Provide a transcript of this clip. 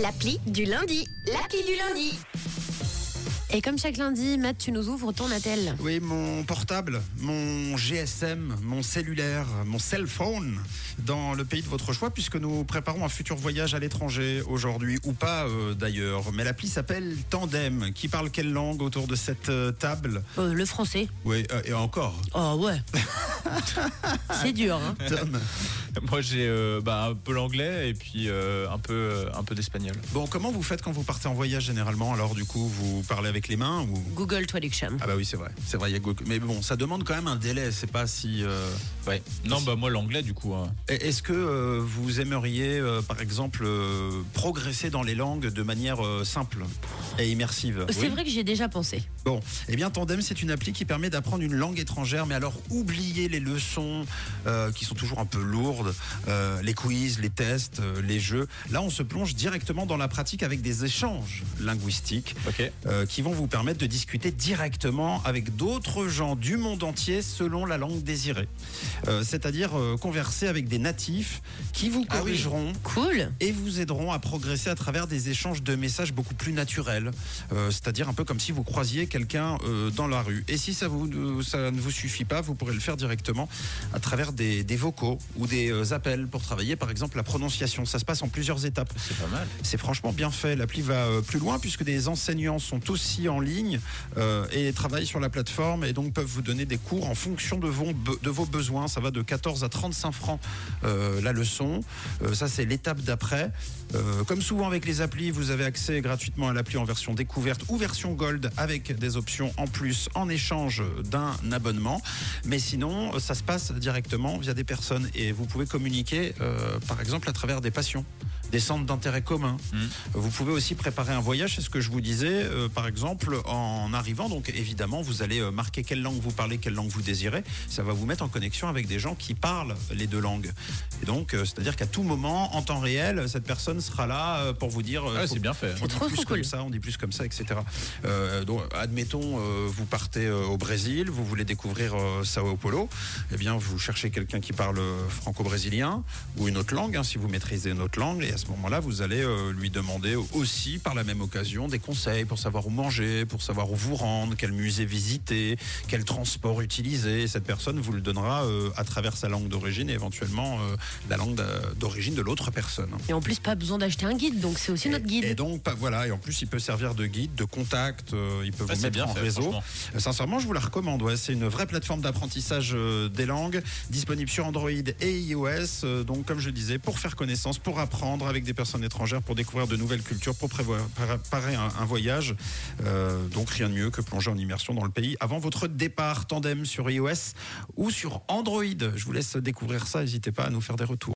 L'appli du lundi. L'appli du lundi. Et comme chaque lundi, Matt, tu nous ouvres ton attel. Oui, mon portable, mon GSM, mon cellulaire, mon cell phone dans le pays de votre choix, puisque nous préparons un futur voyage à l'étranger aujourd'hui, ou pas euh, d'ailleurs. Mais l'appli s'appelle Tandem. Qui parle quelle langue autour de cette euh, table? Euh, le français. Oui, euh, et encore. Oh ouais. C'est dur, hein. Tom. Moi j'ai euh, bah, un peu l'anglais et puis euh, un peu, euh, un peu d'espagnol. Bon, comment vous faites quand vous partez en voyage généralement? Alors du coup, vous parlez avec les mains ou? Google Traduction. Ah bah oui, c'est vrai. C'est vrai, il y a Google. Mais bon, ça demande quand même un délai. C'est pas si. euh, Ouais. Non bah moi l'anglais du coup. hein. Et Est-ce que euh, vous aimeriez, euh, par exemple, euh, progresser dans les langues de manière euh, simple? Et immersive C'est vrai que j'y ai déjà pensé. Bon, eh bien Tandem, c'est une appli qui permet d'apprendre une langue étrangère, mais alors oubliez les leçons euh, qui sont toujours un peu lourdes, euh, les quiz, les tests, euh, les jeux. Là, on se plonge directement dans la pratique avec des échanges linguistiques euh, qui vont vous permettre de discuter directement avec d'autres gens du monde entier selon la langue désirée. Euh, C'est-à-dire euh, converser avec des natifs qui vous Ah oui. corrigeront Cool. et vous aideront à progresser à travers des échanges de messages beaucoup plus naturels. Euh, C'est-à-dire un peu comme si vous croisiez quelqu'un euh, dans la rue. Et si ça, vous, ça ne vous suffit pas, vous pourrez le faire directement à travers des, des vocaux ou des euh, appels pour travailler par exemple la prononciation. Ça se passe en plusieurs étapes. C'est pas mal. C'est franchement bien fait. L'appli va plus loin puisque des enseignants sont aussi en ligne euh, et travaillent sur la plateforme et donc peuvent vous donner des cours en fonction de vos, be- de vos besoins. Ça va de 14 à 35 francs euh, la leçon. Euh, ça, c'est l'étape d'après. Comme souvent avec les applis, vous avez accès gratuitement à l'appli en version découverte ou version gold avec des options en plus en échange d'un abonnement. Mais sinon, ça se passe directement via des personnes et vous pouvez communiquer, euh, par exemple, à travers des passions, des centres d'intérêt commun. Vous pouvez aussi préparer un voyage, c'est ce que je vous disais, euh, par exemple, en arrivant. Donc évidemment, vous allez euh, marquer quelle langue vous parlez, quelle langue vous désirez. Ça va vous mettre en connexion avec des gens qui parlent les deux langues. Et donc, euh, c'est-à-dire qu'à tout moment, en temps réel, cette personne sera là pour vous dire. euh, Ah, c'est bien fait. on dit trop, plus trop comme cool. ça, on dit plus comme ça, etc. Euh, donc, admettons, euh, vous partez euh, au Brésil, vous voulez découvrir euh, Sao Paulo, eh bien, vous cherchez quelqu'un qui parle franco-brésilien ou une autre langue, hein, si vous maîtrisez une autre langue, et à ce moment-là, vous allez euh, lui demander aussi, par la même occasion, des conseils pour savoir où manger, pour savoir où vous rendre, quel musée visiter, quel transport utiliser. Et cette personne vous le donnera euh, à travers sa langue d'origine et éventuellement euh, la langue d'origine de l'autre personne. Et en plus, pas besoin d'acheter un guide, donc c'est aussi notre guide. Et donc, pas- voilà, et en plus, il peut servir de guide, de contact, euh, il peut vous mettre bien en fait, réseau. Sincèrement, je vous la recommande. Ouais. C'est une vraie plateforme d'apprentissage euh, des langues, disponible sur Android et iOS. Euh, donc, comme je disais, pour faire connaissance, pour apprendre avec des personnes étrangères, pour découvrir de nouvelles cultures, pour préparer un, un voyage. Euh, donc, rien de mieux que plonger en immersion dans le pays avant votre départ tandem sur iOS ou sur Android. Je vous laisse découvrir ça. N'hésitez pas à nous faire des retours.